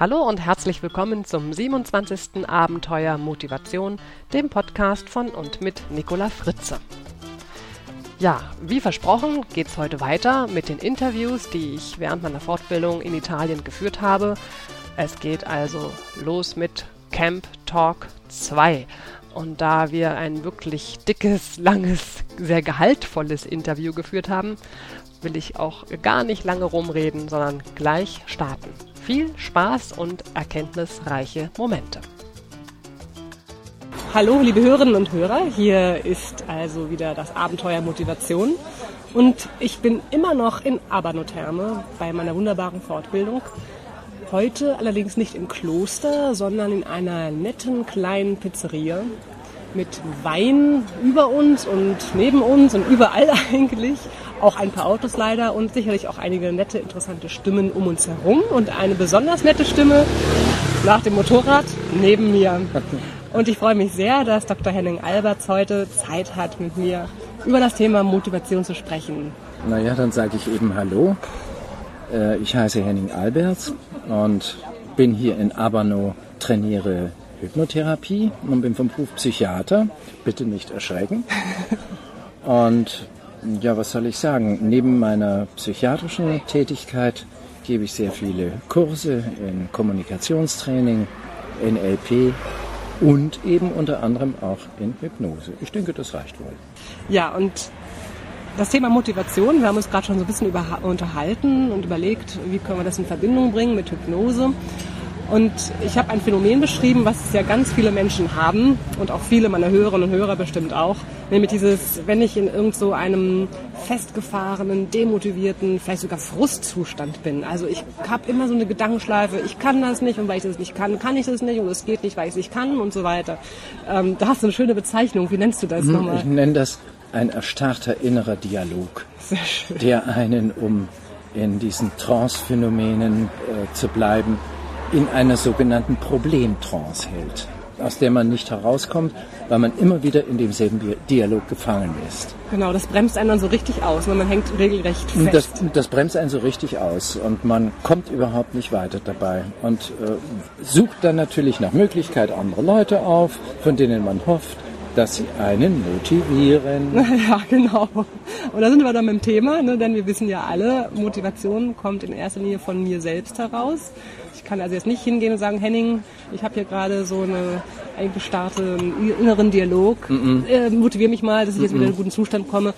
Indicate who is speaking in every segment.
Speaker 1: Hallo und herzlich willkommen zum 27. Abenteuer Motivation, dem Podcast von und mit Nicola Fritze. Ja, wie versprochen geht es heute weiter mit den Interviews, die ich während meiner Fortbildung in Italien geführt habe. Es geht also los mit Camp Talk 2. Und da wir ein wirklich dickes, langes, sehr gehaltvolles Interview geführt haben, will ich auch gar nicht lange rumreden, sondern gleich starten viel Spaß und erkenntnisreiche Momente.
Speaker 2: Hallo, liebe Hörerinnen und Hörer, hier ist also wieder das Abenteuer Motivation und ich bin immer noch in Abernotherme bei meiner wunderbaren Fortbildung. Heute allerdings nicht im Kloster, sondern in einer netten kleinen Pizzeria mit Wein über uns und neben uns und überall eigentlich auch ein paar Autos leider und sicherlich auch einige nette, interessante Stimmen um uns herum und eine besonders nette Stimme nach dem Motorrad neben mir. Und ich freue mich sehr, dass Dr. Henning Alberts heute Zeit hat, mit mir über das Thema Motivation zu sprechen.
Speaker 3: Naja, dann sage ich eben Hallo. Äh, ich heiße Henning Alberts und bin hier in Abano, trainiere Hypnotherapie und bin vom Beruf Psychiater. Bitte nicht erschrecken. Und ja, was soll ich sagen? Neben meiner psychiatrischen Tätigkeit gebe ich sehr viele Kurse in Kommunikationstraining, NLP und eben unter anderem auch in Hypnose. Ich denke, das reicht wohl.
Speaker 2: Ja, und das Thema Motivation, wir haben uns gerade schon so ein bisschen über, unterhalten und überlegt, wie können wir das in Verbindung bringen mit Hypnose. Und ich habe ein Phänomen beschrieben, was ja ganz viele Menschen haben und auch viele meiner Hörerinnen und Hörer bestimmt auch, nämlich dieses, wenn ich in irgend so einem festgefahrenen, demotivierten, vielleicht sogar Frustzustand bin. Also ich habe immer so eine Gedankenschleife, ich kann das nicht und weil ich das nicht kann, kann ich das nicht und es geht nicht, weil ich es nicht kann und so weiter. Ähm, da hast du eine schöne Bezeichnung. Wie nennst du das
Speaker 3: hm,
Speaker 2: nochmal?
Speaker 3: Ich nenne das ein erstarrter innerer Dialog, der einen, um in diesen Trance-Phänomenen äh, zu bleiben, in einer sogenannten Problemtrance hält, aus der man nicht herauskommt, weil man immer wieder in demselben Dialog gefangen ist.
Speaker 2: Genau, das bremst einen dann so richtig aus, weil man hängt regelrecht fest.
Speaker 3: Das, das bremst einen so richtig aus und man kommt überhaupt nicht weiter dabei und äh, sucht dann natürlich nach Möglichkeit andere Leute auf, von denen man hofft, dass sie einen motivieren.
Speaker 2: Ja, genau. Und da sind wir dann mit dem Thema, ne, denn wir wissen ja alle, Motivation kommt in erster Linie von mir selbst heraus. Ich kann also jetzt nicht hingehen und sagen, Henning, ich habe hier gerade so eine eingestarrten inneren Dialog, mm -mm. Äh, motiviere mich mal, dass ich jetzt wieder in einen guten Zustand komme.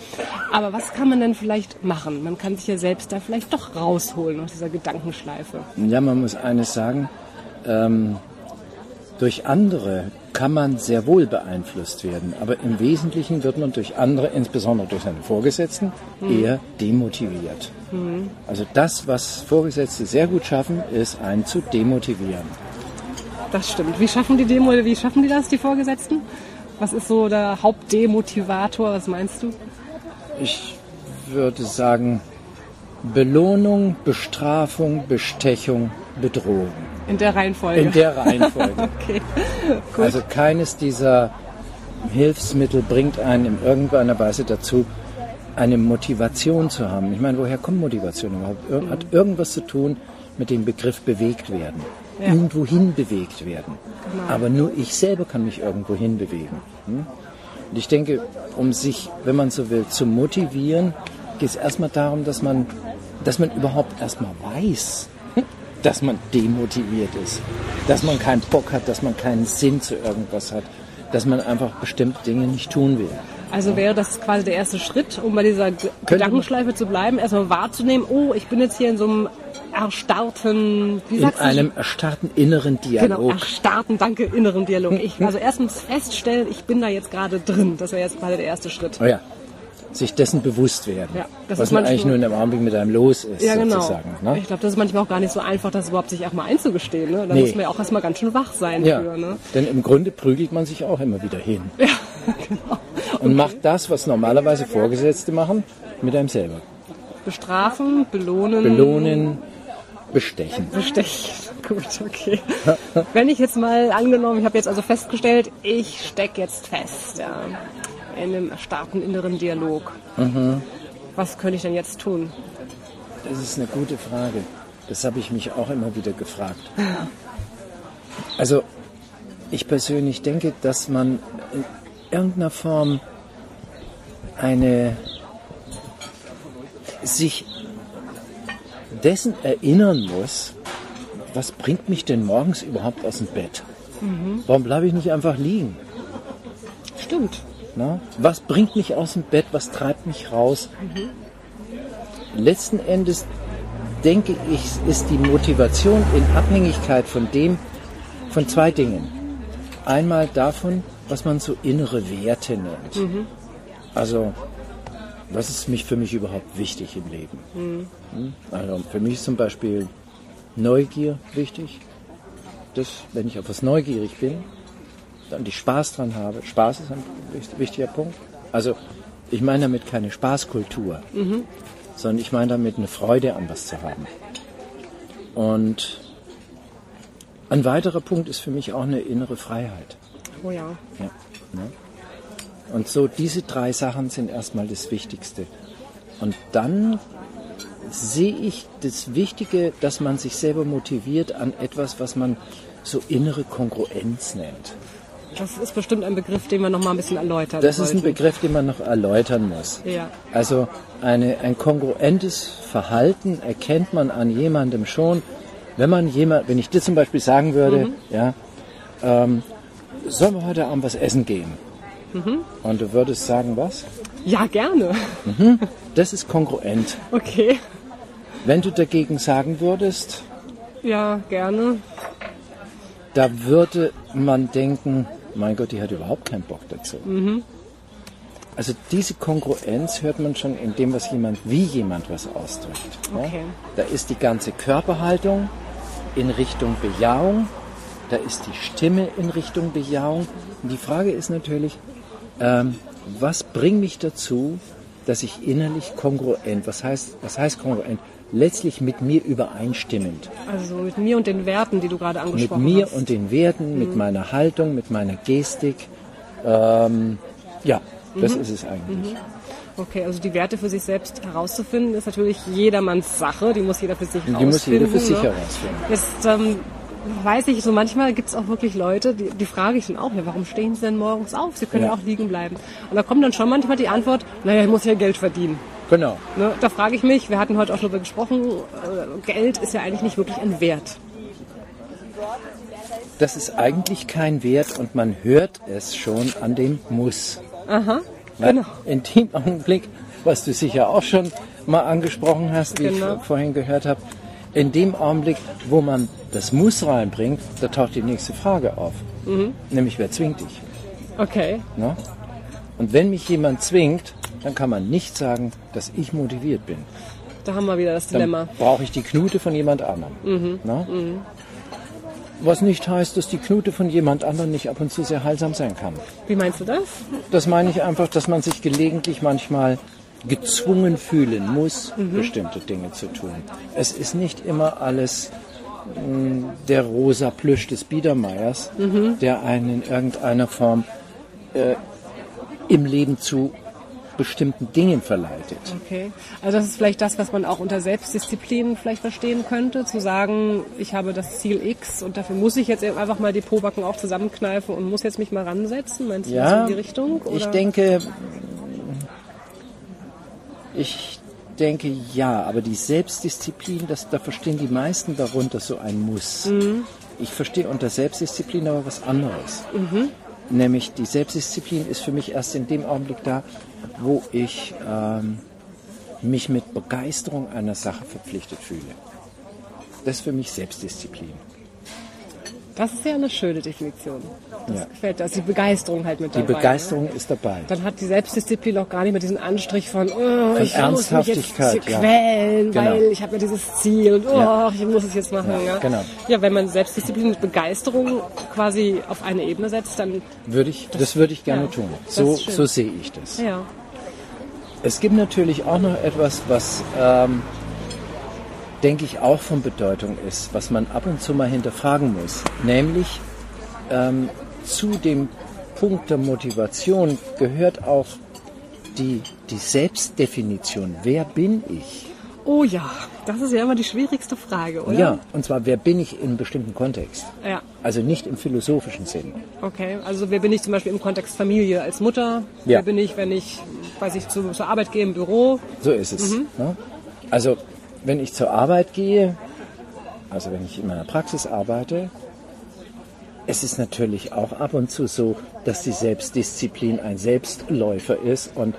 Speaker 2: Aber was kann man denn vielleicht machen? Man kann sich ja selbst da vielleicht doch rausholen aus dieser Gedankenschleife.
Speaker 3: Ja, man muss eines sagen, ähm, durch andere kann man sehr wohl beeinflusst werden, aber im Wesentlichen wird man durch andere, insbesondere durch seine Vorgesetzten, mhm. eher demotiviert. Mhm. Also das, was Vorgesetzte sehr gut schaffen, ist einen zu demotivieren.
Speaker 2: Das stimmt. Wie schaffen die Demo, wie schaffen die das, die Vorgesetzten? Was ist so der Hauptdemotivator? Was meinst du?
Speaker 3: Ich würde sagen, Belohnung, Bestrafung, Bestechung, Bedrohung.
Speaker 2: In der Reihenfolge.
Speaker 3: In der Reihenfolge. okay. Gut. Also keines dieser Hilfsmittel bringt einen in irgendeiner Weise dazu, eine Motivation zu haben. Ich meine, woher kommt Motivation überhaupt? Hat irgendwas zu tun mit dem Begriff bewegt werden. Ja. Irgendwohin bewegt werden. Genau. Aber nur ich selber kann mich irgendwohin bewegen. Hm? Und ich denke, um sich, wenn man so will, zu motivieren, geht es erstmal darum, dass man, dass man überhaupt erstmal weiß, dass man demotiviert ist, dass man keinen Bock hat, dass man keinen Sinn zu irgendwas hat, dass man einfach bestimmte Dinge nicht tun will.
Speaker 2: Also wäre das quasi der erste Schritt, um bei dieser Gedankenschleife zu bleiben, erstmal wahrzunehmen, oh, ich bin jetzt hier in so einem erstarrten,
Speaker 3: wie sagst In einem erstarrten inneren Dialog.
Speaker 2: Genau, erstarrten, danke, inneren Dialog. Ich, also erstens feststellen, ich bin da jetzt gerade drin. Das wäre jetzt quasi der erste Schritt.
Speaker 3: Oh ja, sich dessen bewusst werden, ja, was man eigentlich nur in dem Augenblick mit einem los ist.
Speaker 2: Ja, genau. Ne? Ich glaube, das ist manchmal auch gar nicht so einfach, das überhaupt sich auch mal einzugestehen. Ne? Da nee. muss man ja auch erstmal ganz schön wach sein
Speaker 3: ja,
Speaker 2: für. Ne?
Speaker 3: Denn im Grunde prügelt man sich auch immer wieder hin. Ja, genau. Und okay. macht das, was normalerweise Vorgesetzte machen, mit einem selber.
Speaker 2: Bestrafen, belohnen.
Speaker 3: Belohnen, bestechen.
Speaker 2: Bestechen. Gut, okay. Wenn ich jetzt mal angenommen, ich habe jetzt also festgestellt, ich stecke jetzt fest. Ja einem erstarrten inneren Dialog. Mhm. Was könnte ich denn jetzt tun?
Speaker 3: Das ist eine gute Frage. Das habe ich mich auch immer wieder gefragt. Also ich persönlich denke, dass man in irgendeiner Form eine sich dessen erinnern muss, was bringt mich denn morgens überhaupt aus dem Bett? Mhm. Warum bleibe ich nicht einfach liegen?
Speaker 2: Stimmt.
Speaker 3: Na? Was bringt mich aus dem Bett? Was treibt mich raus? Mhm. Letzten Endes denke ich, ist die Motivation in Abhängigkeit von dem, von zwei Dingen. Einmal davon, was man so innere Werte nennt. Mhm. Also, was ist mich für mich überhaupt wichtig im Leben? Mhm. Hm? Also für mich ist zum Beispiel Neugier wichtig. Das, wenn ich auf was neugierig bin, dann die Spaß dran habe. Spaß ist ein wichtiger Punkt. Also ich meine damit keine Spaßkultur, mhm. sondern ich meine damit eine Freude an was zu haben. Und ein weiterer Punkt ist für mich auch eine innere Freiheit.
Speaker 2: Oh ja. ja ne?
Speaker 3: Und so diese drei Sachen sind erstmal das Wichtigste. Und dann sehe ich das Wichtige, dass man sich selber motiviert an etwas, was man so innere Kongruenz nennt.
Speaker 2: Das ist bestimmt ein Begriff, den wir noch mal ein bisschen erläutern
Speaker 3: Das ist ein Begriff, den man noch erläutern muss.
Speaker 2: Ja.
Speaker 3: Also eine, ein kongruentes Verhalten erkennt man an jemandem schon, wenn man jemand, wenn ich dir zum Beispiel sagen würde, mhm. ja, ähm, sollen wir heute Abend was essen gehen? Mhm. Und du würdest sagen, was?
Speaker 2: Ja, gerne.
Speaker 3: Mhm. Das ist kongruent.
Speaker 2: Okay.
Speaker 3: Wenn du dagegen sagen würdest,
Speaker 2: ja, gerne,
Speaker 3: da würde man denken, mein Gott, die hat überhaupt keinen Bock dazu. Mhm. Also diese Kongruenz hört man schon in dem, was jemand, wie jemand was ausdrückt.
Speaker 2: Okay. Ja?
Speaker 3: Da ist die ganze Körperhaltung in Richtung Bejahung, da ist die Stimme in Richtung Bejahung. Und die Frage ist natürlich, ähm, was bringt mich dazu, dass ich innerlich kongruent, was heißt, was heißt kongruent? Letztlich mit mir übereinstimmend.
Speaker 2: Also mit mir und den Werten, die du gerade angesprochen
Speaker 3: hast. Mit mir
Speaker 2: hast.
Speaker 3: und den Werten, mhm. mit meiner Haltung, mit meiner Gestik. Ähm, ja, das mhm. ist es eigentlich. Mhm.
Speaker 2: Okay, also die Werte für sich selbst herauszufinden, ist natürlich jedermanns Sache. Die muss jeder für sich
Speaker 3: die herausfinden. Die muss jeder für sich ne? herausfinden.
Speaker 2: Jetzt, ähm, weiß ich, so manchmal gibt es auch wirklich Leute, die, die frage ich dann auch, ja, warum stehen sie denn morgens auf? Sie können ja. auch liegen bleiben. Und da kommt dann schon manchmal die Antwort, naja, ich muss ja Geld verdienen.
Speaker 3: Genau.
Speaker 2: Ne, da frage ich mich, wir hatten heute auch darüber gesprochen, äh, Geld ist ja eigentlich nicht wirklich ein Wert.
Speaker 3: Das ist eigentlich kein Wert und man hört es schon an dem Muss.
Speaker 2: Aha, Weil genau.
Speaker 3: In dem Augenblick, was du sicher auch schon mal angesprochen hast, wie genau. ich vorhin gehört habe, in dem Augenblick, wo man das Muss reinbringt, da taucht die nächste Frage auf. Mhm. Nämlich, wer zwingt dich?
Speaker 2: Okay.
Speaker 3: Na? Und wenn mich jemand zwingt, dann kann man nicht sagen, dass ich motiviert bin.
Speaker 2: Da haben wir wieder das Dilemma.
Speaker 3: Brauche ich die Knute von jemand anderem. Mhm. Mhm. Was nicht heißt, dass die Knute von jemand anderem nicht ab und zu sehr heilsam sein kann.
Speaker 2: Wie meinst du das?
Speaker 3: Das meine ich einfach, dass man sich gelegentlich manchmal gezwungen fühlen muss, mhm. bestimmte Dinge zu tun. Es ist nicht immer alles mh, mm, der rosa Plüsch des Biedermeiers, mhm. der einen in irgendeiner Form äh, im Leben zu bestimmten Dingen verleitet.
Speaker 2: Okay, also das ist vielleicht das, was man auch unter Selbstdisziplin vielleicht verstehen könnte, zu sagen, ich habe das Ziel X und dafür muss ich jetzt einfach mal die Pobacken auch zusammenkneifen und muss jetzt mich mal ransetzen. Meinst du
Speaker 3: ja,
Speaker 2: in die Richtung?
Speaker 3: Oder? Ich denke, ich denke ja, aber die Selbstdisziplin, das, da verstehen die meisten darunter so ein Muss. Mhm. Ich verstehe unter Selbstdisziplin aber was anderes. Mhm. Nämlich die Selbstdisziplin ist für mich erst in dem Augenblick da, wo ich ähm, mich mit Begeisterung einer Sache verpflichtet fühle. Das ist für mich Selbstdisziplin.
Speaker 2: Das ist ja eine schöne Definition. Das ja. gefällt mir. Also die Begeisterung halt mit
Speaker 3: dabei. Die Begeisterung ne? ist dabei.
Speaker 2: Dann hat die Selbstdisziplin auch gar nicht mehr diesen Anstrich von, oh,
Speaker 3: von ich muss mich jetzt
Speaker 2: quälen, ja. weil genau. ich habe ja dieses Ziel und oh, ja. ich muss es jetzt machen. Ja,
Speaker 3: Genau.
Speaker 2: ja, wenn man Selbstdisziplin mit Begeisterung quasi auf eine Ebene setzt, dann...
Speaker 3: Würde ich, das, das würde ich gerne tun. So, so sehe ich das.
Speaker 2: Ja.
Speaker 3: Es gibt natürlich auch noch etwas, was... Ähm, denke ich, auch von Bedeutung ist, was man ab und zu mal hinterfragen muss. Nämlich ähm, zu dem Punkt der Motivation gehört auch die, die Selbstdefinition. Wer bin ich?
Speaker 2: Oh ja, das ist ja immer die schwierigste Frage, oder?
Speaker 3: Ja, und zwar, wer bin ich in einem bestimmten Kontext?
Speaker 2: Ja.
Speaker 3: Also nicht im philosophischen Sinn.
Speaker 2: Okay, also wer bin ich zum Beispiel im Kontext Familie als Mutter?
Speaker 3: Ja.
Speaker 2: Wer bin ich, wenn ich, weiß ich, zu, zur Arbeit gehe im Büro?
Speaker 3: So ist es. Ne? Also, wenn ich zur Arbeit gehe, also wenn ich in meiner Praxis arbeite, es ist natürlich auch ab und zu so, dass die Selbstdisziplin ein Selbstläufer ist und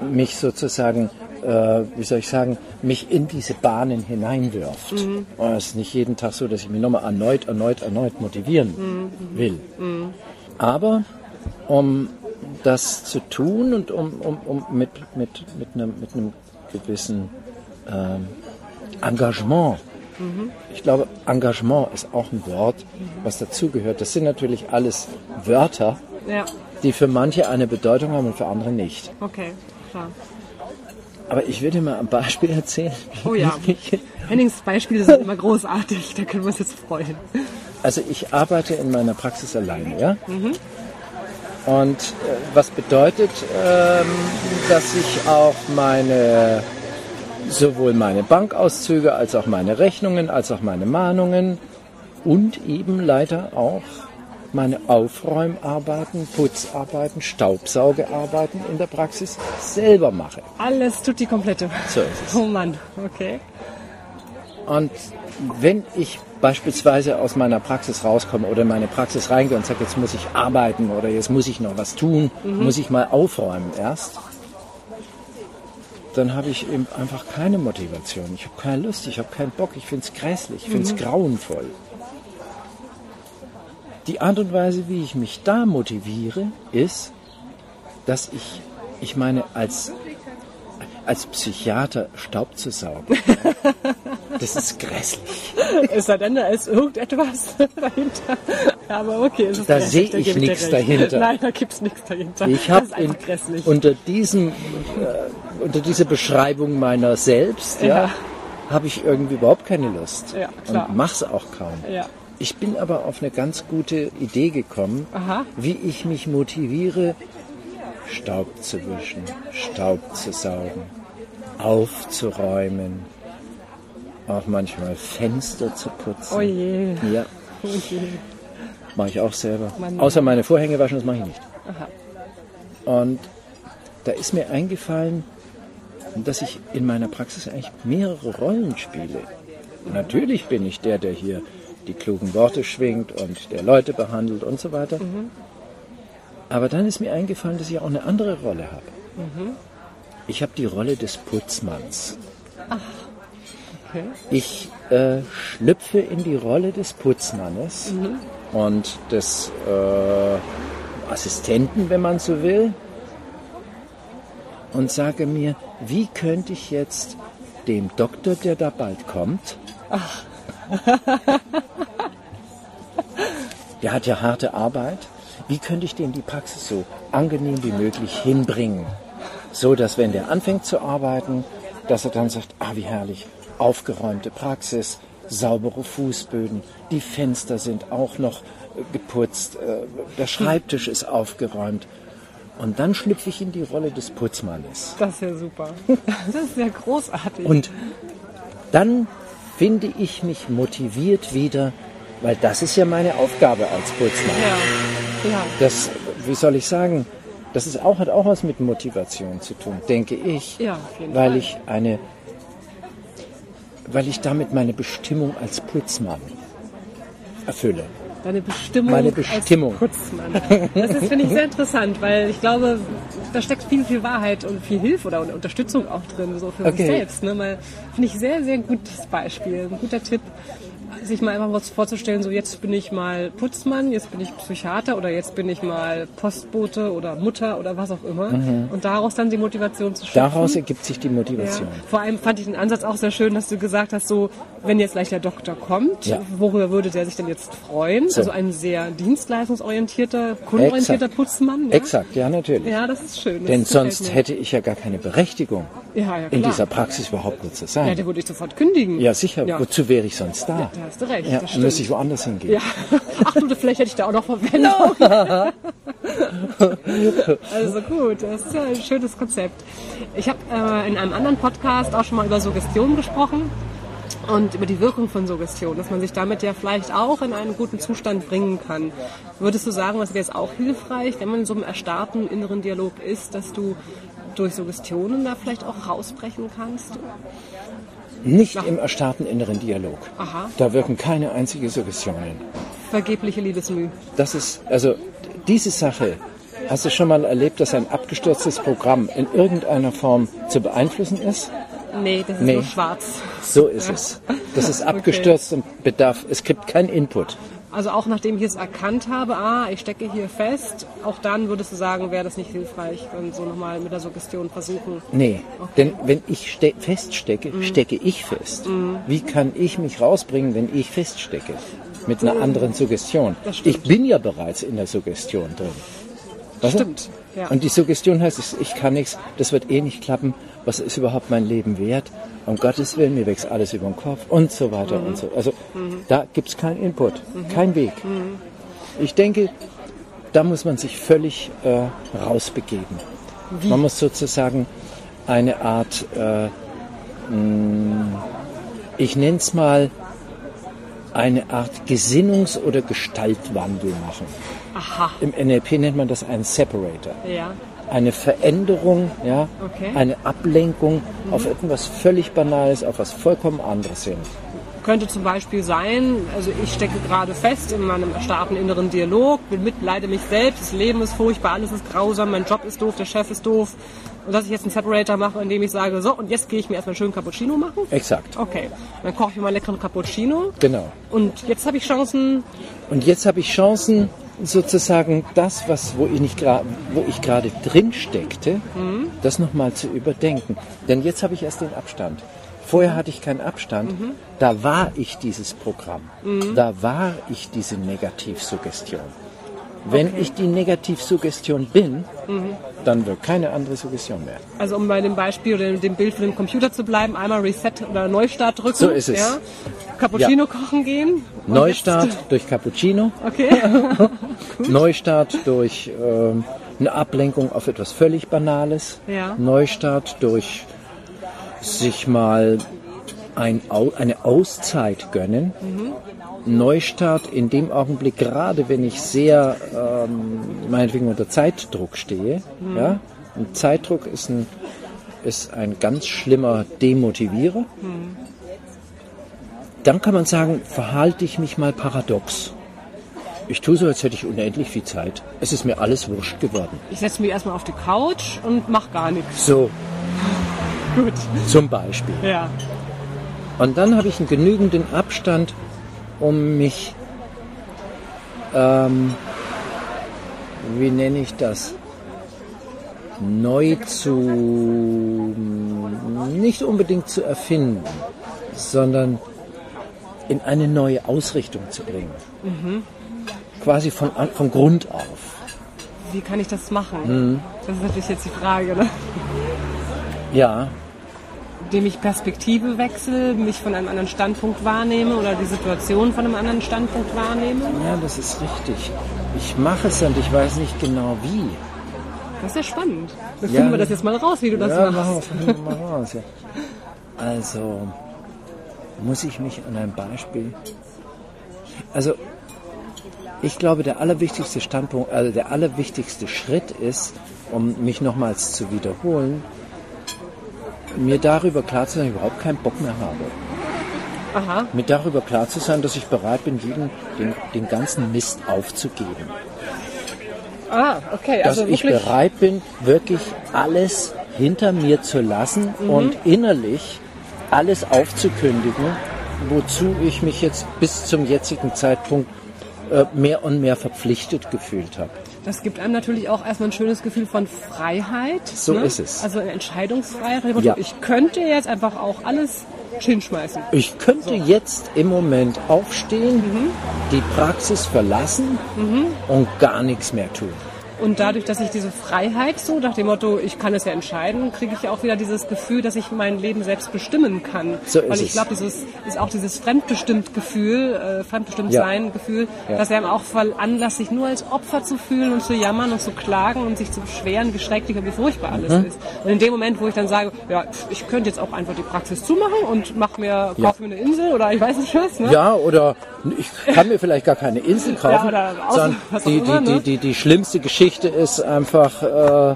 Speaker 3: mich sozusagen, äh, wie soll ich sagen, mich in diese Bahnen hineinwirft. Und es ist nicht jeden Tag so, dass ich mich nochmal erneut, erneut, erneut motivieren will. Aber um das zu tun und um, um, um mit, mit, mit, einem, mit einem gewissen ähm, Engagement. Ich glaube, Engagement ist auch ein Wort, was dazugehört. Das sind natürlich alles Wörter,
Speaker 2: Ja,
Speaker 3: die für manche eine Bedeutung haben und für andere nicht.
Speaker 2: okay, klar.
Speaker 3: Aber ich würde mal ein Beispiel erzählen.
Speaker 2: Oh ja. Hennings Beispiele sind immer großartig, da können wir uns jetzt freuen.
Speaker 3: Also ich arbeite in meiner Praxis alleine, ja? Und äh, was bedeutet, ähm, dass ich auch meine, sowohl meine Bankauszüge als auch meine Rechnungen, als auch meine Mahnungen und eben leider auch meine Aufräumarbeiten, Putzarbeiten, Staubsaugearbeiten in der Praxis selber mache.
Speaker 2: Alles tut die komplette.
Speaker 3: So ist es.
Speaker 2: Oh Mann, okay.
Speaker 3: Und wenn ich beispielsweise aus meiner Praxis rauskomme oder in meine Praxis reingehe und sage, jetzt muss ich arbeiten oder jetzt muss ich noch was tun, muss ich mal aufräumen erst, dann habe ich eben einfach keine Motivation. Ich habe keine Lust, ich habe keinen Bock, ich finde es grässlich, ich finde es grauenvoll. Die Art und Weise, wie ich mich da motiviere, ist, dass ich, ich meine, als, als Psychiater Staub zu saugen. Das ist grässlich.
Speaker 2: Es sei denn, da ist irgendetwas dahinter. Aber okay, es ist
Speaker 3: Da sehe ich nichts dahinter.
Speaker 2: Nein, da gibt's nichts dahinter.
Speaker 3: Ich habe unter diesem, äh, unter dieser Beschreibung meiner selbst, ja,
Speaker 2: Ja.
Speaker 3: habe ich irgendwie überhaupt keine Lust
Speaker 2: Ja, klar.
Speaker 3: und mach's auch kaum.
Speaker 2: Ja.
Speaker 3: Ich bin aber auf eine ganz gute Idee gekommen,
Speaker 2: Aha.
Speaker 3: wie ich mich motiviere, Staub zu wischen, Staub zu saugen, aufzuräumen, auch manchmal Fenster zu putzen.
Speaker 2: Oh je.
Speaker 3: Ja,
Speaker 2: Oh je.
Speaker 3: Mache ich auch selber.
Speaker 2: Mann.
Speaker 3: Außer meine Vorhänge waschen, das mache ich nicht.
Speaker 2: Aha.
Speaker 3: Und da ist mir eingefallen, dass ich in meiner Praxis eigentlich mehrere Rollen spiele. Natürlich bin ich der, der hier die klugen Worte schwingt und der Leute behandelt und so weiter. Aber dann ist mir eingefallen, dass ich auch eine andere Rolle habe. Ich habe die Rolle des Putzmanns.
Speaker 2: Okay.
Speaker 3: Ich äh, schlüpfe in die Rolle des Putzmannes und des äh, Assistenten, wenn man so will, und sage mir, wie könnte ich jetzt dem Doktor, der da bald kommt, der hat ja harte Arbeit, wie könnte ich dem die Praxis so angenehm wie möglich hinbringen, so dass wenn der anfängt zu arbeiten, dass er dann sagt, ah wie herrlich, aufgeräumte Praxis, saubere Fußböden, die Fenster sind auch noch äh, geputzt, äh, der Schreibtisch ist aufgeräumt. Und dann schlüpfe ich in die Rolle des Putzmannes.
Speaker 2: Das ist ja super. Das ist ja großartig.
Speaker 3: Und dann finde ich mich motiviert wieder, weil das ist ja meine Aufgabe als Putzmann.
Speaker 2: ja. Ja.
Speaker 3: Das, wie soll ich sagen, das ist auch, hat auch was mit Motivation zu tun, denke ich.
Speaker 2: Ja, auf jeden
Speaker 3: weil
Speaker 2: Fall.
Speaker 3: ich eine, weil ich damit meine Bestimmung als Putzmann erfülle.
Speaker 2: Deine Bestimmung,
Speaker 3: Meine Bestimmung.
Speaker 2: als Putzmann. Das ist, finde ich, sehr interessant, weil ich glaube, da steckt viel, viel Wahrheit und viel Hilfe oder Unterstützung auch drin, so für
Speaker 3: Okay.
Speaker 2: sich selbst. Ne? Finde ich, sehr, sehr gutes Beispiel, ein guter Tipp, sich mal einfach was vorzustellen, so jetzt bin ich mal Putzmann, jetzt bin ich Psychiater oder jetzt bin ich mal Postbote oder Mutter oder was auch immer. Und daraus dann die Motivation zu schöpfen.
Speaker 3: Mhm. Daraus ergibt sich die
Speaker 2: Ja.
Speaker 3: Motivation.
Speaker 2: Vor allem fand ich den Ansatz auch sehr schön, dass du gesagt hast, so, wenn jetzt gleich der Doktor kommt,
Speaker 3: Ja.
Speaker 2: worüber würde der sich denn jetzt freuen?
Speaker 3: So.
Speaker 2: Also ein sehr dienstleistungsorientierter, kundenorientierter
Speaker 3: Exakt.
Speaker 2: Putzmann. Ja?
Speaker 3: Exakt, ja natürlich.
Speaker 2: Ja, das ist schön. Das
Speaker 3: Denn sonst hätte ich ja gar keine Berechtigung,
Speaker 2: ja, ja,
Speaker 3: in dieser Praxis überhaupt nicht zu
Speaker 2: Ja,
Speaker 3: sein.
Speaker 2: der würde ich sofort kündigen.
Speaker 3: Ja, sicher.
Speaker 2: Ja.
Speaker 3: Wozu wäre ich sonst da?
Speaker 2: Da hast du recht.
Speaker 3: Ja, dann müsste ich woanders hingehen.
Speaker 2: Ja. Ach du, vielleicht hätte ich da auch noch Verwendung. also gut, das ist ja ein schönes Konzept. Ich habe äh, in einem anderen Podcast auch schon mal über Suggestion gesprochen und über die Wirkung von Suggestion, dass man sich damit ja vielleicht auch in einen guten Zustand bringen kann. Würdest du sagen, was wäre jetzt auch hilfreich, wenn man in so einem erstarrten inneren Dialog ist, dass du durch Suggestionen da vielleicht auch rausbrechen kannst?
Speaker 3: Nicht im erstarrten inneren Dialog.
Speaker 2: Aha.
Speaker 3: Da wirken keine einzige Suggestionen.
Speaker 2: Vergebliche Liebesmüh.
Speaker 3: Das ist, also diese Sache, hast du schon mal erlebt, dass ein abgestürztes Programm in irgendeiner Form zu beeinflussen ist?
Speaker 2: Nee, das ist
Speaker 3: Nee.
Speaker 2: nur schwarz.
Speaker 3: So ist es. Das ist abgestürzt und bedarf, es gibt keinen Input.
Speaker 2: Also auch nachdem ich es erkannt habe, ah, ich stecke hier fest, auch dann würdest du sagen, wäre das nicht hilfreich, wenn so nochmal mit der Suggestion versuchen.
Speaker 3: Nee, denn wenn ich ste feststecke, stecke ich fest. Wie kann ich mich rausbringen, wenn ich feststecke? Mit einer anderen Suggestion. Ich bin ja bereits in der Suggestion drin. Weißt?
Speaker 2: Stimmt, ja.
Speaker 3: Und die Suggestion heißt, ich kann nichts, das wird eh nicht klappen, was ist überhaupt mein Leben wert? Um Gottes Willen, mir wächst alles über den Kopf und so weiter
Speaker 2: Mhm.
Speaker 3: und so. Also da gibt es keinen Input, kein Weg. Ich denke, da muss man sich völlig äh, rausbegeben. Man muss sozusagen eine Art, äh, mh, ich nenne es mal, eine Art Gesinnungs- oder Gestaltwandel machen.
Speaker 2: Aha,
Speaker 3: Im NLP nennt man das einen Separator.
Speaker 2: ja.
Speaker 3: Eine Veränderung, ja,
Speaker 2: Okay.
Speaker 3: eine Ablenkung auf etwas völlig Banales, auf was vollkommen anderes hin.
Speaker 2: Könnte zum Beispiel sein, also ich stecke gerade fest in meinem erstarrten inneren Dialog, bin mit, leide mich selbst, das Leben ist furchtbar, alles ist grausam, mein Job ist doof, der Chef ist doof. Und dass ich jetzt einen Separator mache, indem ich sage, so, und jetzt gehe ich mir erstmal schön Cappuccino machen.
Speaker 3: Exakt,
Speaker 2: Okay, dann koche ich mir mal leckeren Cappuccino.
Speaker 3: genau.
Speaker 2: Und jetzt habe ich Chancen,
Speaker 3: Und jetzt habe ich Chancen, sozusagen das, was, wo ich nicht wo ich gerade drin steckte, das nochmal zu überdenken. Denn jetzt habe ich erst den Abstand. Vorher hatte ich keinen Abstand. Da war ich dieses Programm. Da war ich diese Negativsuggestion. Wenn ich die Negativsuggestion bin, dann wird keine andere Suggestion mehr.
Speaker 2: also um bei dem Beispiel oder dem Bild von dem Computer zu bleiben, einmal Reset oder Neustart drücken.
Speaker 3: So ist es.
Speaker 2: Ja? Cappuccino kochen gehen.
Speaker 3: Neustart
Speaker 2: Jetzt,
Speaker 3: durch Cappuccino,
Speaker 2: okay.
Speaker 3: Neustart durch ähm, eine Ablenkung auf etwas völlig Banales.
Speaker 2: Ja.
Speaker 3: Neustart durch sich mal ein, eine Auszeit gönnen. Neustart in dem Augenblick, gerade wenn ich sehr, ähm, meinetwegen unter Zeitdruck stehe. Ja? Und Zeitdruck ist ein, ist ein ganz schlimmer Demotivierer. Dann kann man sagen, verhalte ich mich mal paradox. Ich tue so, als hätte ich unendlich viel Zeit. Es ist mir alles wurscht geworden.
Speaker 2: Ich setze mich erstmal auf die Couch und mach gar nichts.
Speaker 3: So,
Speaker 2: Gut.
Speaker 3: zum Beispiel.
Speaker 2: Ja.
Speaker 3: Und dann habe ich einen genügenden Abstand, um mich, ähm, wie nenne ich das, neu zu, nicht unbedingt zu erfinden, sondern in eine neue Ausrichtung zu bringen. Quasi von, von Grund auf.
Speaker 2: Wie kann ich das machen?
Speaker 3: Mhm.
Speaker 2: Das ist natürlich jetzt die Frage, ne?
Speaker 3: Ja,
Speaker 2: Indem ich Perspektive wechsle, mich von einem anderen Standpunkt wahrnehme oder die Situation von einem anderen Standpunkt wahrnehme.
Speaker 3: ja, das ist richtig. Ich mache es und ich weiß nicht genau wie.
Speaker 2: Das ist ja spannend. Dann
Speaker 3: Ja.
Speaker 2: finden wir das jetzt mal raus, wie du das
Speaker 3: ja,
Speaker 2: machst.
Speaker 3: machen wir, finden wir mal raus. Ja. Also, muss ich mich an ein Beispiel. Also, ich glaube, der allerwichtigste Standpunkt, also der allerwichtigste Schritt ist, um mich nochmals zu wiederholen, mir darüber klar zu sein, dass ich überhaupt keinen Bock mehr habe.
Speaker 2: Aha.
Speaker 3: Mir darüber klar zu sein, dass ich bereit bin, jeden, den, den ganzen Mist aufzugeben.
Speaker 2: Ah, okay.
Speaker 3: dass
Speaker 2: Also
Speaker 3: ich
Speaker 2: wirklich.
Speaker 3: bereit bin, wirklich alles hinter mir zu lassen und innerlich alles aufzukündigen, wozu ich mich jetzt bis zum jetzigen Zeitpunkt äh, mehr und mehr verpflichtet gefühlt habe.
Speaker 2: Das gibt einem natürlich auch erstmal ein schönes Gefühl von Freiheit.
Speaker 3: So
Speaker 2: ne?
Speaker 3: ist es.
Speaker 2: Also eine Entscheidungsfreiheit.
Speaker 3: Ja.
Speaker 2: Ich könnte jetzt einfach auch alles hinschmeißen.
Speaker 3: Ich könnte jetzt im Moment aufstehen, die Praxis verlassen und gar nichts mehr tun.
Speaker 2: Und dadurch, dass ich diese Freiheit so nach dem Motto, ich kann es ja entscheiden, kriege ich auch wieder dieses Gefühl, dass ich mein Leben selbst bestimmen kann.
Speaker 3: So ist
Speaker 2: Weil ich glaube, dieses ist auch dieses fremdbestimmt Gefühl, äh, fremdbestimmt
Speaker 3: Ja.
Speaker 2: sein Gefühl,
Speaker 3: Ja.
Speaker 2: dass er einem auch veranlasst, sich nur als Opfer zu fühlen und zu jammern und zu klagen und sich zu beschweren, wie schrecklich und wie furchtbar alles
Speaker 3: Mhm.
Speaker 2: ist. Und in dem Moment, wo ich dann sage, ja, ich könnte jetzt auch einfach die Praxis zumachen und mach mir, kauf mir eine Insel oder ich weiß nicht was, ne?
Speaker 3: Ja, oder ich kann mir vielleicht gar keine Insel kaufen,
Speaker 2: Ja,
Speaker 3: sondern die,
Speaker 2: immer,
Speaker 3: die,
Speaker 2: ne?
Speaker 3: die, die, die schlimmste Geschichte ist einfach, äh,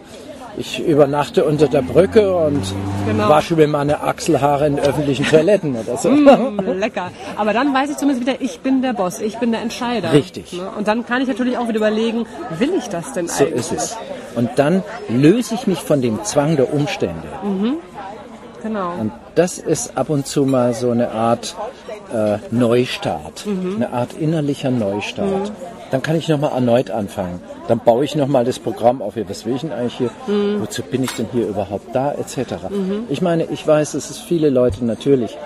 Speaker 3: ich übernachte unter der Brücke und
Speaker 2: Genau.
Speaker 3: wasche mir meine Achselhaare in öffentlichen Toiletten oder so.
Speaker 2: Mm, lecker. Aber dann weiß ich zumindest wieder, ich bin der Boss, ich bin der Entscheider.
Speaker 3: Richtig.
Speaker 2: Ne? Und dann kann ich natürlich auch wieder überlegen, will ich das denn
Speaker 3: So
Speaker 2: eigentlich?
Speaker 3: ist es. Und dann löse ich mich von dem Zwang der Umstände.
Speaker 2: Genau.
Speaker 3: Und das ist ab und zu mal so eine Art äh, Neustart, eine Art innerlicher Neustart. Dann kann ich nochmal erneut anfangen. Dann baue ich nochmal das Programm auf. Was will ich denn eigentlich hier? Wozu bin ich denn hier überhaupt da? Etc. Ich meine, ich weiß, dass es viele Leute natürlich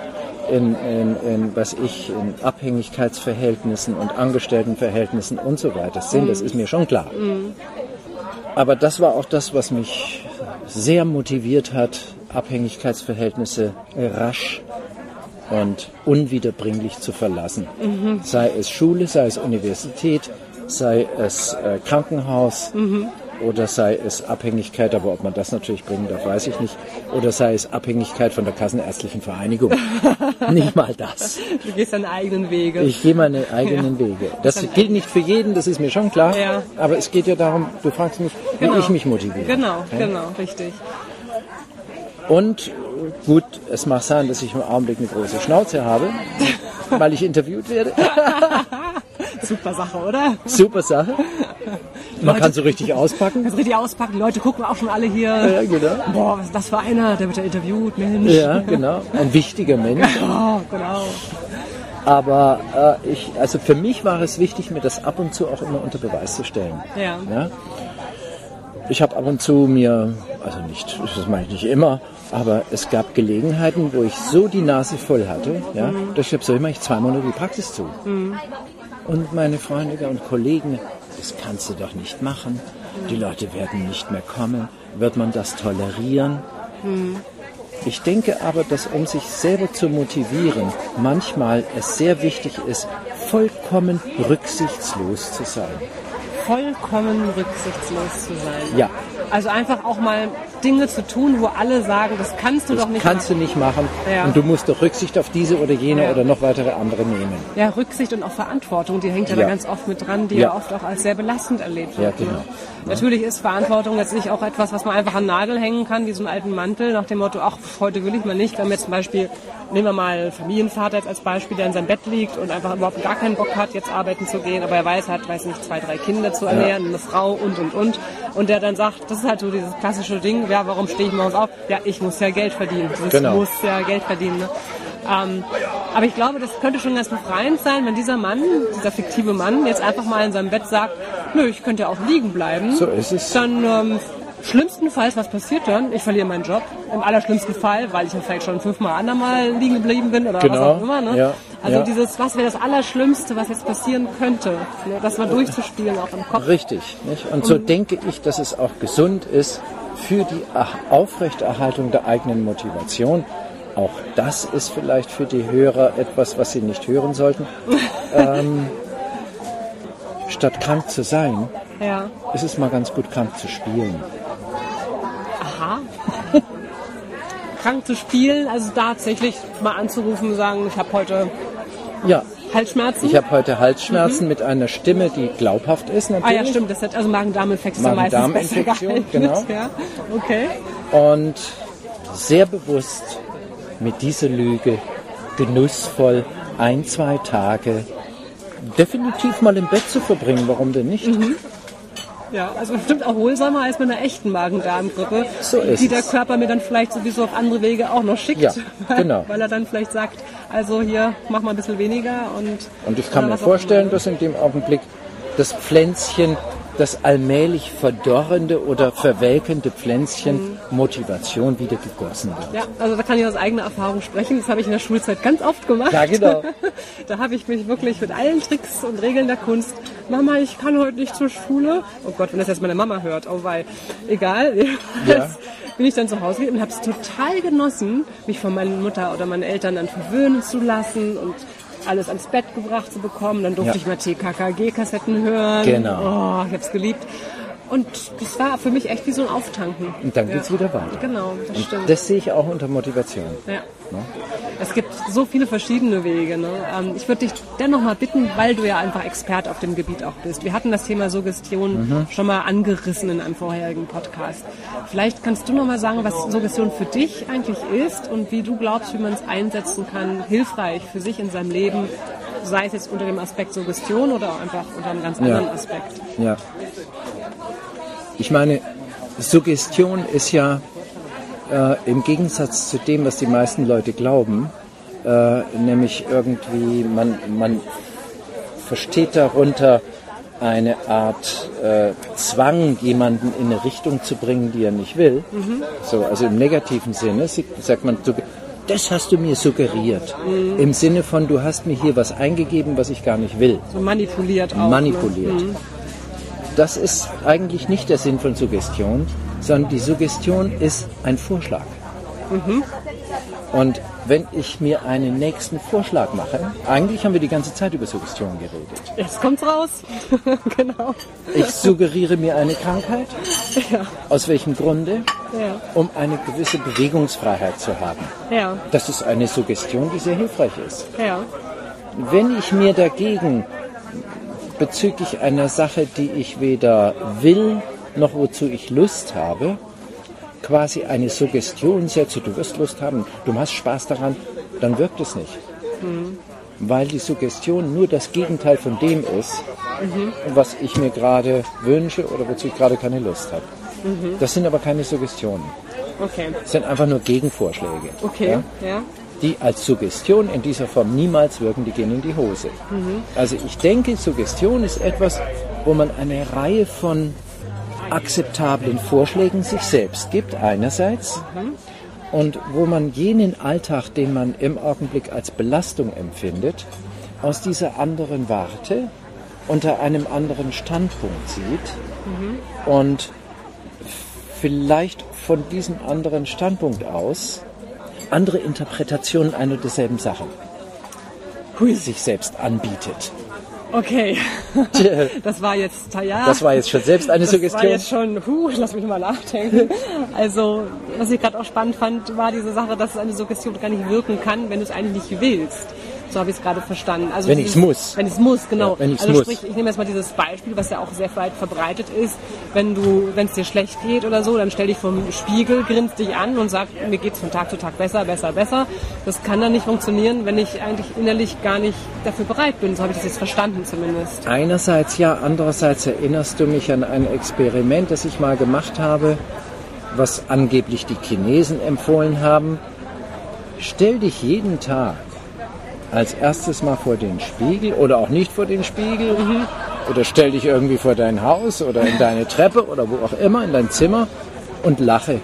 Speaker 3: in, in, in, was ich, in Abhängigkeitsverhältnissen und Angestelltenverhältnissen und so weiter sind. Das ist mir schon klar. Aber das war auch das, was mich sehr motiviert hat, Abhängigkeitsverhältnisse rasch und unwiederbringlich zu verlassen. Sei es Schule, sei es Universität, sei es äh, Krankenhaus oder sei es Abhängigkeit, aber ob man das natürlich bringen darf, weiß ich nicht, oder sei es Abhängigkeit von der Kassenärztlichen Vereinigung. nicht mal das.
Speaker 2: Du gehst deine eigenen Wege.
Speaker 3: Ich gehe meine eigenen Wege. Das gilt nicht für jeden, das ist mir schon klar.
Speaker 2: Ja.
Speaker 3: Aber es geht ja darum, du fragst mich, wie
Speaker 2: Genau.
Speaker 3: ich mich motiviere.
Speaker 2: Genau,
Speaker 3: Okay?
Speaker 2: genau, richtig.
Speaker 3: Und gut, es mag sein, dass ich im Augenblick eine große Schnauze habe, weil ich interviewt werde.
Speaker 2: Super Sache, oder?
Speaker 3: Super Sache. Man kann so richtig auspacken.
Speaker 2: Kannst richtig auspacken. Die Leute gucken auch schon alle hier.
Speaker 3: Ja, genau.
Speaker 2: Boah, was ist das für einer? Der wird ja interviewt, Mensch.
Speaker 3: Ja, genau. Ein wichtiger Mensch.
Speaker 2: Oh, genau.
Speaker 3: Aber äh, ich, also für mich war es wichtig, mir das ab und zu auch immer unter Beweis zu stellen.
Speaker 2: Ja.
Speaker 3: Ja? Ich habe ab und zu mir, also nicht, das mache ich nicht immer, aber es gab Gelegenheiten, wo ich so die Nase voll hatte, ja, dass ich so immer ich zwei Monate die Praxis zu. Und meine Freunde und Kollegen, das kannst du doch nicht machen. Die Leute werden nicht mehr kommen. Wird man das tolerieren? Ich denke aber, dass um sich selber zu motivieren, manchmal es sehr wichtig ist, vollkommen rücksichtslos zu sein.
Speaker 2: Vollkommen rücksichtslos zu sein.
Speaker 3: Ja,
Speaker 2: Also einfach auch mal Dinge zu tun, wo alle sagen, das kannst du
Speaker 3: das
Speaker 2: doch nicht
Speaker 3: kannst
Speaker 2: machen.
Speaker 3: du nicht machen.
Speaker 2: Ja.
Speaker 3: Und du musst doch Rücksicht auf diese oder jene
Speaker 2: Ja.
Speaker 3: oder noch weitere andere nehmen.
Speaker 2: Ja, Rücksicht und auch Verantwortung, die hängt ja,
Speaker 3: Ja.
Speaker 2: da ganz oft mit dran, die
Speaker 3: Ja.
Speaker 2: ja, oft auch als sehr belastend erlebt
Speaker 3: Ja,
Speaker 2: wird.
Speaker 3: genau.
Speaker 2: ne? Natürlich ist Verantwortung jetzt nicht auch etwas, was man einfach an Nagel hängen kann, wie so einen alten Mantel, nach dem Motto, ach, heute will ich mal nicht. Wenn jetzt zum Beispiel, nehmen wir mal Familienvater jetzt als Beispiel, der in seinem Bett liegt und einfach überhaupt gar keinen Bock hat, jetzt arbeiten zu gehen, aber er weiß, er hat, weiß nicht, zwei, drei Kinder zu ernähren, eine Frau und, und, und. Und der dann sagt, das ist halt so dieses klassische Ding, ja, warum stehe ich morgens auf? Ja, ich muss ja Geld verdienen. Das
Speaker 3: Genau.
Speaker 2: muss ja Geld verdienen. Ne? Ähm, aber ich glaube, das könnte schon ganz befreiend sein, wenn dieser Mann, dieser fiktive Mann, jetzt einfach mal in seinem Bett sagt, nö, ich könnte ja auch liegen bleiben.
Speaker 3: So ist es.
Speaker 2: Dann ähm, schlimmstenfalls, was passiert dann? Ich verliere meinen Job. Im allerschlimmsten Fall, weil ich ja vielleicht schon fünfmal andermal liegen geblieben bin oder was
Speaker 3: Genau.
Speaker 2: auch immer. Ne?
Speaker 3: Ja,
Speaker 2: Also
Speaker 3: ja.
Speaker 2: dieses, was wäre das Allerschlimmste, was jetzt passieren könnte? Ne? Das mal durchzuspielen, auch im Kopf.
Speaker 3: Richtig. Nicht? Und so denke ich, dass es auch gesund ist für die Aufrechterhaltung der eigenen Motivation. Auch das ist vielleicht für die Hörer etwas, was sie nicht hören sollten. ähm, statt krank zu sein,
Speaker 2: Ja.
Speaker 3: ist es mal ganz gut, krank zu spielen.
Speaker 2: Aha. Krank zu spielen, also tatsächlich mal anzurufen und sagen, ich habe heute
Speaker 3: Ja,
Speaker 2: Halsschmerzen.
Speaker 3: ich habe heute Halsschmerzen mit einer Stimme, die glaubhaft ist
Speaker 2: ah
Speaker 3: natürlich.
Speaker 2: ja, stimmt, das hat, also Magen-Darm-Infekt ja meistens besser
Speaker 3: Magen-Darm-Infektion, genau.
Speaker 2: Ja. Okay.
Speaker 3: und sehr bewusst mit dieser Lüge genussvoll ein, zwei Tage definitiv mal im Bett zu verbringen. Warum denn nicht?
Speaker 2: Mhm. Ja, also bestimmt erholsamer als mit einer echten Magen-Darm-Grippe,
Speaker 3: So
Speaker 2: die der. Körper mir dann vielleicht sowieso auf andere Wege auch noch schickt.
Speaker 3: Ja,
Speaker 2: weil,
Speaker 3: genau.
Speaker 2: Weil er dann vielleicht sagt, also hier, mach mal ein bisschen weniger und...
Speaker 3: Und ich kann mir vorstellen, dass in dem Augenblick das Pflänzchen, das allmählich verdorrende oder verwelkende Pflänzchen Motivation wieder gegossen wird.
Speaker 2: Ja, also da kann ich aus eigener Erfahrung sprechen. Das habe ich in der Schulzeit ganz oft gemacht.
Speaker 3: Ja, genau.
Speaker 2: da habe ich mich wirklich mit allen Tricks und Regeln der Kunst, Mama, ich kann heute nicht zur Schule. Oh Gott, wenn das jetzt meine Mama hört, oh weil, egal. Ja. bin ich dann zu Hause und habe es total genossen, mich von meiner Mutter oder meinen Eltern dann verwöhnen zu lassen und alles ans Bett gebracht zu bekommen. Dann durfte ja. ich mal TKKG-Kassetten hören.
Speaker 3: Genau.
Speaker 2: Oh, ich habe es geliebt. Und das war für mich echt wie so ein Auftanken.
Speaker 3: Und dann ja. es wieder weiter.
Speaker 2: Genau, das
Speaker 3: und
Speaker 2: stimmt.
Speaker 3: Das sehe ich auch unter Motivation.
Speaker 2: Ja. Ne? Es gibt so viele verschiedene Wege. Ne? Ähm, ich würde dich dennoch mal bitten, weil du ja einfach Expert auf dem Gebiet auch bist. Wir hatten das Thema Suggestion mhm. schon mal angerissen in einem vorherigen Podcast. Vielleicht kannst du noch mal sagen, was Suggestion für dich eigentlich ist und wie du glaubst, wie man es einsetzen kann, hilfreich für sich in seinem Leben, sei es jetzt unter dem Aspekt Suggestion oder einfach unter einem ganz anderen
Speaker 3: ja.
Speaker 2: Aspekt.
Speaker 3: Ja. Ich meine, Suggestion ist ja äh, im Gegensatz zu dem, was die meisten Leute glauben, äh, nämlich irgendwie, man, man versteht darunter eine Art äh, Zwang, jemanden in eine Richtung zu bringen, die er nicht will. Mhm. So, also im negativen Sinne sagt man, das hast du mir suggeriert. Mhm. Im Sinne von, du hast mir hier was eingegeben, was ich gar nicht will.
Speaker 2: So manipuliert auch.
Speaker 3: Manipuliert. Ne? Mhm das ist eigentlich nicht der Sinn von Suggestion, sondern die Suggestion ist ein Vorschlag. Mhm. Und wenn ich mir einen nächsten Vorschlag mache, eigentlich haben wir die ganze Zeit über Suggestion geredet.
Speaker 2: Jetzt kommt's raus. genau.
Speaker 3: Ich suggeriere mir eine Krankheit. Ja. Aus welchem Grunde? Ja. Um eine gewisse Bewegungsfreiheit zu haben. Ja. Das ist eine Suggestion, die sehr hilfreich ist. Ja. Wenn ich mir dagegen bezüglich einer Sache, die ich weder will noch wozu ich Lust habe, quasi eine Suggestion setze, du wirst Lust haben, du hast Spaß daran, dann wirkt es nicht. Mhm. Weil die Suggestion nur das Gegenteil von dem ist, mhm. was ich mir gerade wünsche oder wozu ich gerade keine Lust habe. Mhm. Das sind aber keine Suggestionen. Okay. Das sind einfach nur Gegenvorschläge.
Speaker 2: Okay, ja. ja
Speaker 3: die als Suggestion in dieser Form niemals wirken, die gehen in die Hose. Mhm. Also ich denke, Suggestion ist etwas, wo man eine Reihe von akzeptablen Vorschlägen sich selbst gibt, einerseits, mhm. und wo man jenen Alltag, den man im Augenblick als Belastung empfindet, aus dieser anderen Warte unter einem anderen Standpunkt sieht mhm. und vielleicht von diesem anderen Standpunkt aus andere Interpretationen einer derselben Sache Hui. sich selbst anbietet.
Speaker 2: Okay, das war jetzt, ja.
Speaker 3: Das war jetzt schon selbst eine
Speaker 2: das
Speaker 3: Suggestion.
Speaker 2: Das war jetzt schon, huh, lass mich mal nachdenken. Also, was ich gerade auch spannend fand, war diese Sache, dass eine Suggestion gar nicht wirken kann, wenn du es eigentlich nicht willst. So habe ich es gerade verstanden.
Speaker 3: Also wenn ich es muss.
Speaker 2: Wenn ich es muss, genau. Ja,
Speaker 3: wenn ich's
Speaker 2: also
Speaker 3: muss.
Speaker 2: sprich, ich nehme jetzt mal dieses Beispiel, was ja auch sehr weit verbreitet ist. Wenn du, wenn es dir schlecht geht oder so, dann stell dich vom Spiegel, grinst dich an und sag, mir geht es von Tag zu Tag besser, besser, besser. Das kann dann nicht funktionieren, wenn ich eigentlich innerlich gar nicht dafür bereit bin. So habe ich das jetzt verstanden zumindest.
Speaker 3: Einerseits ja, andererseits erinnerst du mich an ein Experiment, das ich mal gemacht habe, was angeblich die Chinesen empfohlen haben. Stell dich jeden Tag als erstes mal vor den Spiegel oder auch nicht vor den Spiegel. Mhm. Oder stell dich irgendwie vor dein Haus oder in deine Treppe oder wo auch immer, in dein Zimmer und lache.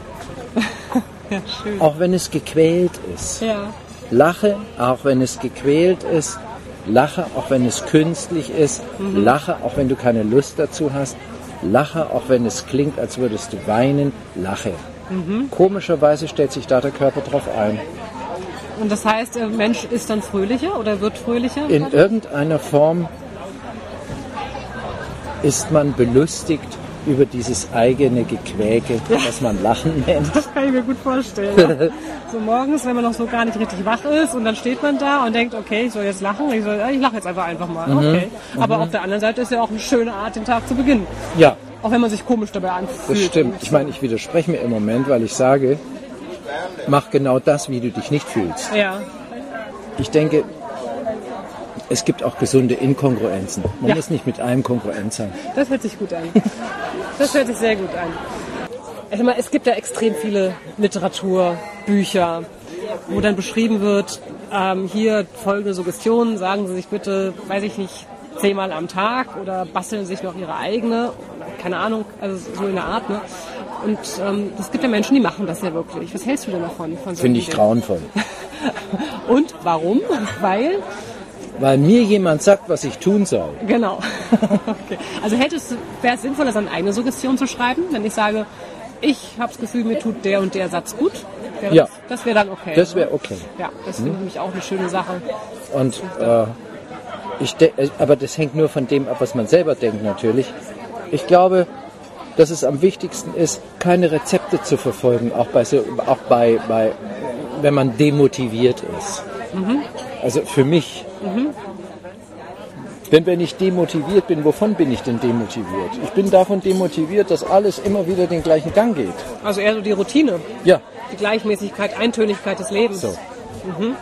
Speaker 3: ja, auch wenn es gequält ist. Ja. Lache, auch wenn es gequält ist. Lache, auch wenn es künstlich ist. Mhm. Lache, auch wenn du keine Lust dazu hast. Lache, auch wenn es klingt, als würdest du weinen. Lache. Mhm. Komischerweise stellt sich da der Körper drauf ein.
Speaker 2: Und das heißt, der Mensch ist dann fröhlicher oder wird fröhlicher?
Speaker 3: In irgendeiner Form ist man belustigt über dieses eigene Gequäke, ja. das man Lachen nennt.
Speaker 2: Das kann ich mir gut vorstellen. Ja. so morgens, wenn man noch so gar nicht richtig wach ist und dann steht man da und denkt, okay, ich soll jetzt lachen. Ich, soll, ich lache jetzt einfach einfach mal. Mhm. Okay. Aber mhm. auf der anderen Seite ist ja auch eine schöne Art, den Tag zu beginnen.
Speaker 3: Ja.
Speaker 2: Auch wenn man sich komisch dabei anfühlt.
Speaker 3: Das stimmt. Ich meine, ich widerspreche mir im Moment, weil ich sage, mach genau das, wie du dich nicht fühlst.
Speaker 2: Ja.
Speaker 3: Ich denke, es gibt auch gesunde Inkongruenzen. Man ja. muss nicht mit allem kongruent sein.
Speaker 2: Das hört sich gut an. Das hört sich sehr gut an. Ich meine, es gibt ja extrem viele Literatur, Bücher, wo dann beschrieben wird, ähm, hier folgende Suggestionen, sagen Sie sich bitte, weiß ich nicht, zehnmal am Tag oder basteln sich noch Ihre eigene, keine Ahnung, also so in der Art. Ne? Und ähm, es gibt ja Menschen, die machen das ja wirklich. Was hältst du denn davon?
Speaker 3: Finde ich trauenvoll.
Speaker 2: Und warum? Weil?
Speaker 3: Weil mir jemand sagt, was ich tun soll.
Speaker 2: Genau. okay. Also hättest wäre es sinnvoller, seine eigene Suggestion zu schreiben, wenn ich sage, ich habe das Gefühl, mir tut der und der Satz gut.
Speaker 3: Wäre ja.
Speaker 2: Das, das wäre dann okay.
Speaker 3: Das wäre okay.
Speaker 2: Ja, das hm. finde ich auch eine schöne Sache.
Speaker 3: Und äh, ich aber das hängt nur von dem ab, was man selber denkt natürlich. Ich glaube, dass es am wichtigsten ist, keine Rezepte zu verfolgen, auch bei, auch bei, bei wenn man demotiviert ist. Mhm. Also für mich. Mhm. Denn wenn ich demotiviert bin, wovon bin ich denn demotiviert? Ich bin davon demotiviert, dass alles immer wieder den gleichen Gang geht.
Speaker 2: Also eher so die Routine.
Speaker 3: Ja.
Speaker 2: Die Gleichmäßigkeit, Eintönigkeit des Lebens.
Speaker 3: So. Mhm.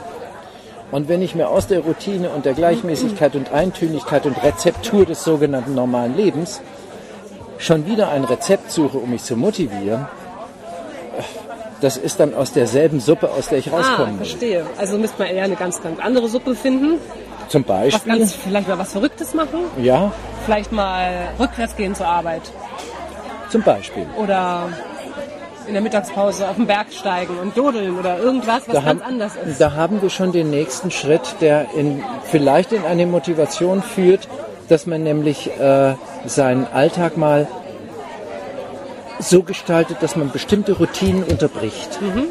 Speaker 3: Und wenn ich mir aus der Routine und der Gleichmäßigkeit und Eintönigkeit und Rezeptur des sogenannten normalen Lebens schon wieder ein Rezept suche, um mich zu motivieren, das ist dann aus derselben Suppe, aus der ich rauskomme.
Speaker 2: Ah, verstehe. Also müsste man eher eine ganz, ganz andere Suppe finden.
Speaker 3: Zum Beispiel.
Speaker 2: Was ganz, vielleicht mal was Verrücktes machen.
Speaker 3: Ja.
Speaker 2: Vielleicht mal rückwärts gehen zur Arbeit.
Speaker 3: Zum Beispiel.
Speaker 2: Oder in der Mittagspause auf den Berg steigen und jodeln oder irgendwas, was da ganz haben, anders ist.
Speaker 3: Da haben wir schon den nächsten Schritt, der in, vielleicht in eine Motivation führt, dass man nämlich äh, seinen Alltag mal so gestaltet, dass man bestimmte Routinen unterbricht. Mhm.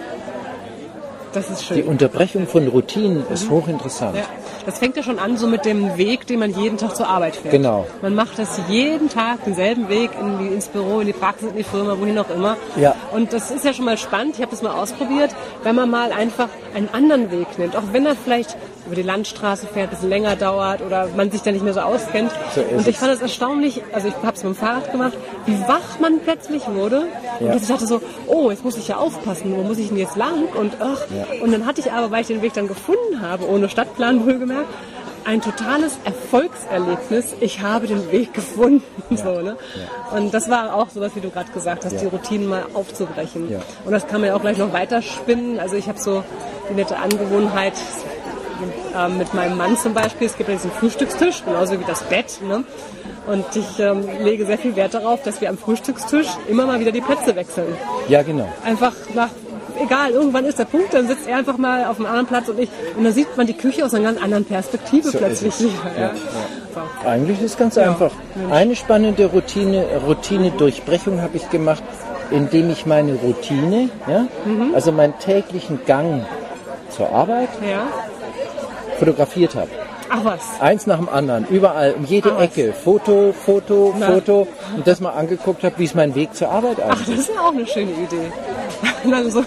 Speaker 2: Das ist schön.
Speaker 3: Die Unterbrechung von Routinen mhm. ist hochinteressant. Ja.
Speaker 2: Das fängt ja schon an so mit dem Weg, den man jeden Tag zur Arbeit fährt.
Speaker 3: Genau.
Speaker 2: Man macht das jeden Tag, denselben Weg in die, ins Büro, in die Praxis, in die Firma, wohin auch immer.
Speaker 3: Ja.
Speaker 2: Und das ist ja schon mal spannend. Ich habe das mal ausprobiert, wenn man mal einfach einen anderen Weg nimmt. Auch wenn er vielleicht über die Landstraße fährt, ein bisschen länger dauert oder man sich da nicht mehr so auskennt. So und ich fand es erstaunlich, also ich habe es mit dem Fahrrad gemacht, wie wach man plötzlich wurde. Ja. Und ich dachte so, oh, jetzt muss ich ja aufpassen, wo muss ich denn jetzt lang? Und ach, ja. und dann hatte ich aber, weil ich den Weg dann gefunden habe, ohne Stadtplan wohlgemerkt, ein totales Erfolgserlebnis. Ich habe den Weg gefunden. Ja. So, ne? Ja. Und das war auch sowas, wie du gerade gesagt hast, ja. die Routinen mal aufzubrechen. Und das kann man ja auch gleich noch weiterspinnen. Also ich habe so die nette Angewohnheit, ähm, mit meinem Mann zum Beispiel. Es gibt ja diesen Frühstückstisch, genauso wie das Bett. Ne? Und ich ähm, lege sehr viel Wert darauf, dass wir am Frühstückstisch immer mal wieder die Plätze wechseln.
Speaker 3: Ja, genau.
Speaker 2: Einfach nach, egal, irgendwann ist der Punkt, dann sitzt er einfach mal auf einem anderen Platz und ich. Und dann sieht man die Küche aus einer ganz anderen Perspektive so plötzlich wieder. Ja. Ja,
Speaker 3: ja. Eigentlich ist es ganz einfach. Eine spannende Routine, Routine-Durchbrechung habe ich gemacht, indem ich meine Routine, ja, mhm. also meinen täglichen Gang zur Arbeit,
Speaker 2: ja
Speaker 3: fotografiert habe.
Speaker 2: Ach was.
Speaker 3: Eins nach dem anderen, überall, um jede Ach Ecke. Was. Foto, Foto, Na. Foto. Und das mal angeguckt habe, wie ist mein Weg zur Arbeit
Speaker 2: eigentlich. Ach, das ist ja auch eine schöne Idee. also,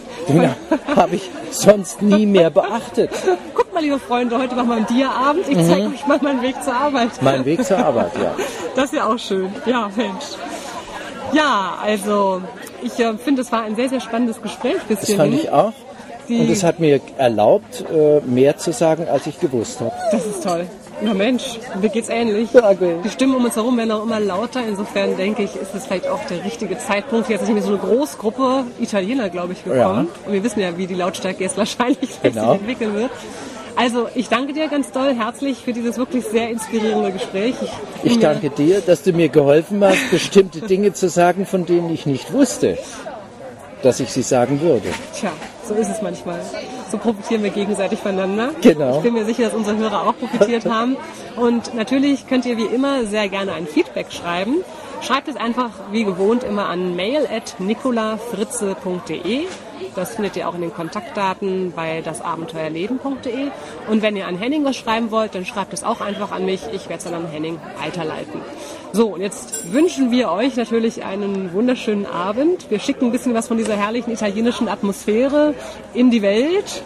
Speaker 3: habe ich sonst nie mehr beachtet.
Speaker 2: Guck mal, liebe Freunde, heute machen wir einen Dia-Abend. Ich zeige mhm. euch mal meinen Weg zur Arbeit.
Speaker 3: Mein Weg zur Arbeit, ja.
Speaker 2: Das ist ja auch schön. Ja, Mensch. Ja, also ich äh, finde, es war ein sehr, sehr spannennes Gespräch
Speaker 3: bis Das fand ich auch. Und es hat mir erlaubt, äh, mehr zu sagen, als ich gewusst habe.
Speaker 2: Das ist toll. Na Mensch, mir geht's ähnlich. Ja, okay. Die Stimmen um uns herum werden auch immer lauter. Insofern denke ich, ist es vielleicht auch der richtige Zeitpunkt. Jetzt ist so eine Großgruppe Italiener, glaube ich, gekommen. Ja. Und wir wissen ja, wie die Lautstärke jetzt wahrscheinlich genau. sich entwickeln wird. Also ich danke dir ganz doll herzlich für dieses wirklich sehr inspirierende Gespräch.
Speaker 3: Ich, ich danke dir, dass du mir geholfen hast, bestimmte Dinge zu sagen, von denen ich nicht wusste, dass ich sie sagen würde.
Speaker 2: Tja, so ist es manchmal. So profitieren wir gegenseitig voneinander.
Speaker 3: Genau.
Speaker 2: Ich bin mir sicher, dass unsere Hörer auch profitiert haben. Und natürlich könnt ihr wie immer sehr gerne ein Feedback schreiben. Schreibt es einfach wie gewohnt immer an mail.nicolafritze.de. Das findet ihr auch in den Kontaktdaten bei dasabenteuerleben.de. Und wenn ihr an Henning was schreiben wollt, dann schreibt es auch einfach an mich. Ich werde es dann an Henning weiterleiten. So, und jetzt wünschen wir euch natürlich einen wunderschönen Abend. Wir schicken ein bisschen was von dieser herrlichen italienischen Atmosphäre in die Welt,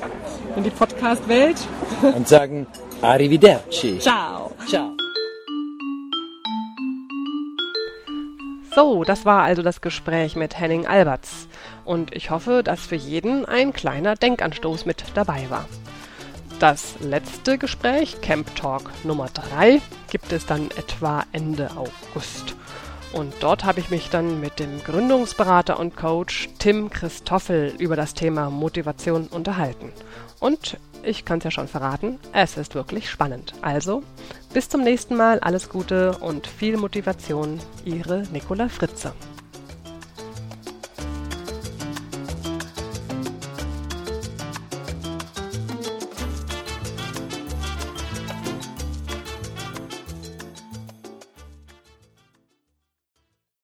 Speaker 2: in die Podcast-Welt.
Speaker 3: Und sagen Arrivederci.
Speaker 2: Ciao.
Speaker 3: Ciao.
Speaker 1: So, das war also das Gespräch mit Henning Alberts. Und ich hoffe, dass für jeden ein kleiner Denkanstoß mit dabei war. Das letzte Gespräch, Camp Talk Nummer 3, gibt es dann etwa Ende August. Und dort habe ich mich dann mit dem Gründungsberater und Coach Tim Christoffel über das Thema Motivation unterhalten. Und ich kann es ja schon verraten, es ist wirklich spannend. Also, bis zum nächsten Mal, alles Gute und viel Motivation, Ihre Nicola Fritze.